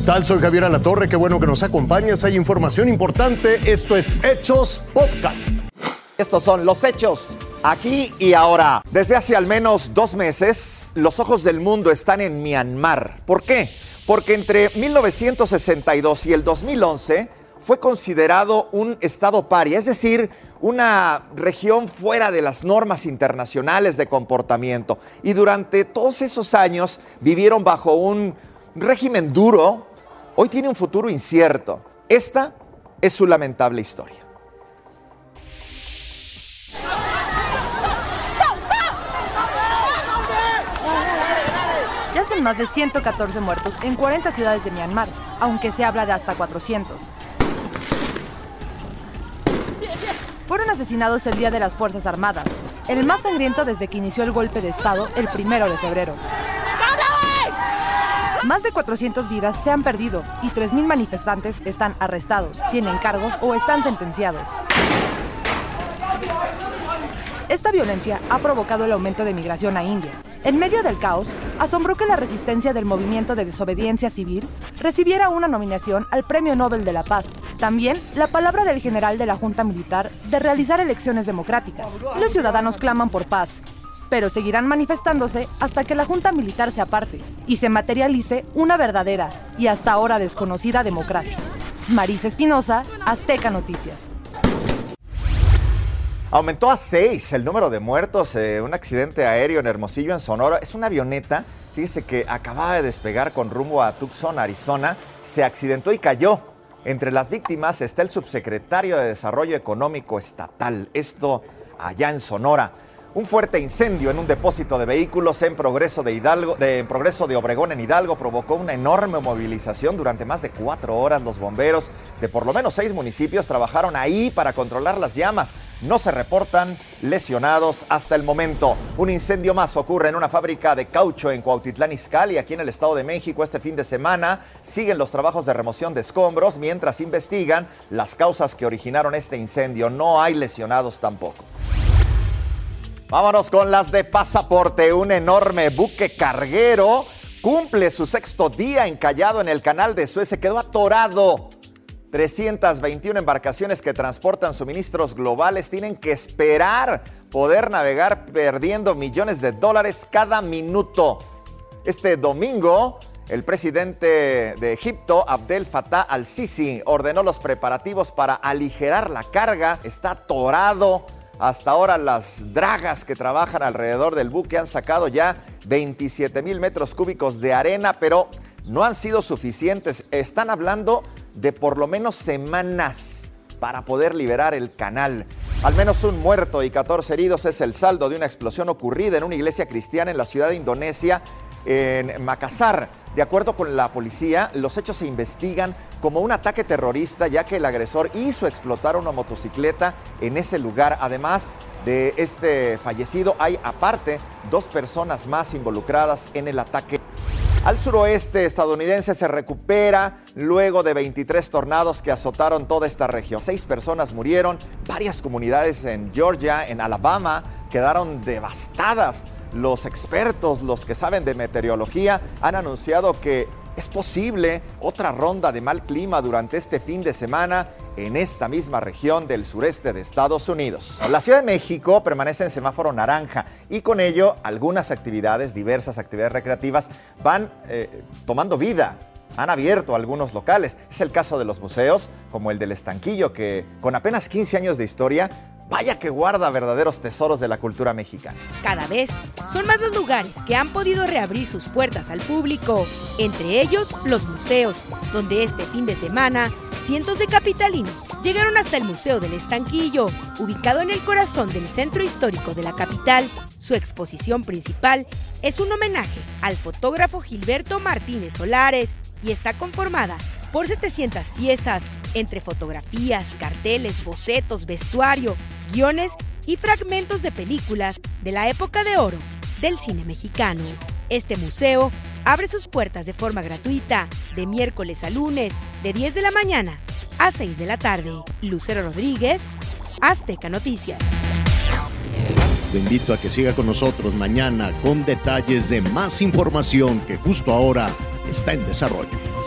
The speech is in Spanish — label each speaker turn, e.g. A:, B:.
A: tal? Soy Javier Alatorre, qué bueno que nos acompañas. Hay información importante. Esto es Hechos Podcast.
B: Estos son los hechos aquí y ahora. Desde hace al menos dos meses, los ojos del mundo están en Myanmar. ¿Por qué? Porque entre 1962 y el 2011 fue considerado un estado paria, es decir, una región fuera de las normas internacionales de comportamiento. Y durante todos esos años vivieron bajo un régimen duro. Hoy tiene un futuro incierto. Esta es su lamentable historia.
C: Ya son más de 114 muertos en 40 ciudades de Myanmar, aunque se habla de hasta 400. Fueron asesinados el Día de las Fuerzas Armadas, el más sangriento desde que inició el golpe de Estado el primero de febrero. Más de 400 vidas se han perdido y 3.000 manifestantes están arrestados, tienen cargos o están sentenciados. Esta violencia ha provocado el aumento de migración a India. En medio del caos, asombró que la resistencia del movimiento de desobediencia civil recibiera una nominación al Premio Nobel de la Paz. También la palabra del general de la Junta Militar de realizar elecciones democráticas. Los ciudadanos claman por paz, pero seguirán manifestándose hasta que la Junta Militar se aparte y se materialice una verdadera y hasta ahora desconocida democracia. Marisa Espinosa, Azteca Noticias.
B: Aumentó a seis el número de muertos. en un accidente aéreo en Hermosillo, en Sonora. Es una avioneta, fíjese que acababa de despegar con rumbo a Tucson, Arizona. Se accidentó y cayó. Entre las víctimas está el subsecretario de Desarrollo Económico Estatal. Esto allá en Sonora. Un fuerte incendio en un depósito de vehículos en progreso de, Hidalgo, de, progreso de Obregón en Hidalgo provocó una enorme movilización. Durante más de cuatro horas los bomberos de por lo menos seis municipios trabajaron ahí para controlar las llamas. No se reportan lesionados hasta el momento. Un incendio más ocurre en una fábrica de caucho en Cuautitlán Izcalli, aquí en el Estado de México, este fin de semana. Siguen los trabajos de remoción de escombros mientras investigan las causas que originaron este incendio. No hay lesionados tampoco. Vámonos con las de pasaporte. Un enorme buque carguero cumple su sexto día encallado en el canal de Suez. Se quedó atorado. 321 embarcaciones que transportan suministros globales tienen que esperar poder navegar perdiendo millones de dólares cada minuto. Este domingo, el presidente de Egipto, Abdel Fattah al-Sisi, ordenó los preparativos para aligerar la carga. Está atorado hasta ahora las dragas que trabajan alrededor del buque han sacado ya 27 mil metros cúbicos de arena, pero no han sido suficientes. Están hablando de por lo menos semanas para poder liberar el canal. Al menos un muerto y 14 heridos es el saldo de una explosión ocurrida en una iglesia cristiana en la ciudad de Indonesia, en Makassar. De acuerdo con la policía, los hechos se investigan como un ataque terrorista, ya que el agresor hizo explotar una motocicleta en ese lugar. Además de este fallecido, hay aparte dos personas más involucradas en el ataque. Al suroeste estadounidense se recupera luego de 23 tornados que azotaron toda esta región. Seis personas murieron, varias comunidades en Georgia, en Alabama, quedaron devastadas. Los expertos, los que saben de meteorología, han anunciado que es posible otra ronda de mal clima durante este fin de semana en esta misma región del sureste de Estados Unidos. La Ciudad de México permanece en semáforo naranja y con ello algunas actividades, diversas actividades recreativas, van eh, tomando vida han abierto algunos locales. Es el caso de los museos, como el del Estanquillo, que con apenas 15 años de historia Vaya que guarda verdaderos tesoros de la cultura mexicana.
D: Cada vez son más los lugares que han podido reabrir sus puertas al público, entre ellos los museos, donde este fin de semana cientos de capitalinos llegaron hasta el Museo del Estanquillo, ubicado en el corazón del centro histórico de la capital. Su exposición principal es un homenaje al fotógrafo Gilberto Martínez Solares y está conformada por 700 piezas, entre fotografías, carteles, bocetos, vestuario, guiones y fragmentos de películas de la época de oro del cine mexicano. Este museo abre sus puertas de forma gratuita de miércoles a lunes de 10 de la mañana a 6 de la tarde. Lucero Rodríguez, Azteca Noticias.
E: Te invito a que siga con nosotros mañana con detalles de más información que justo ahora está en desarrollo.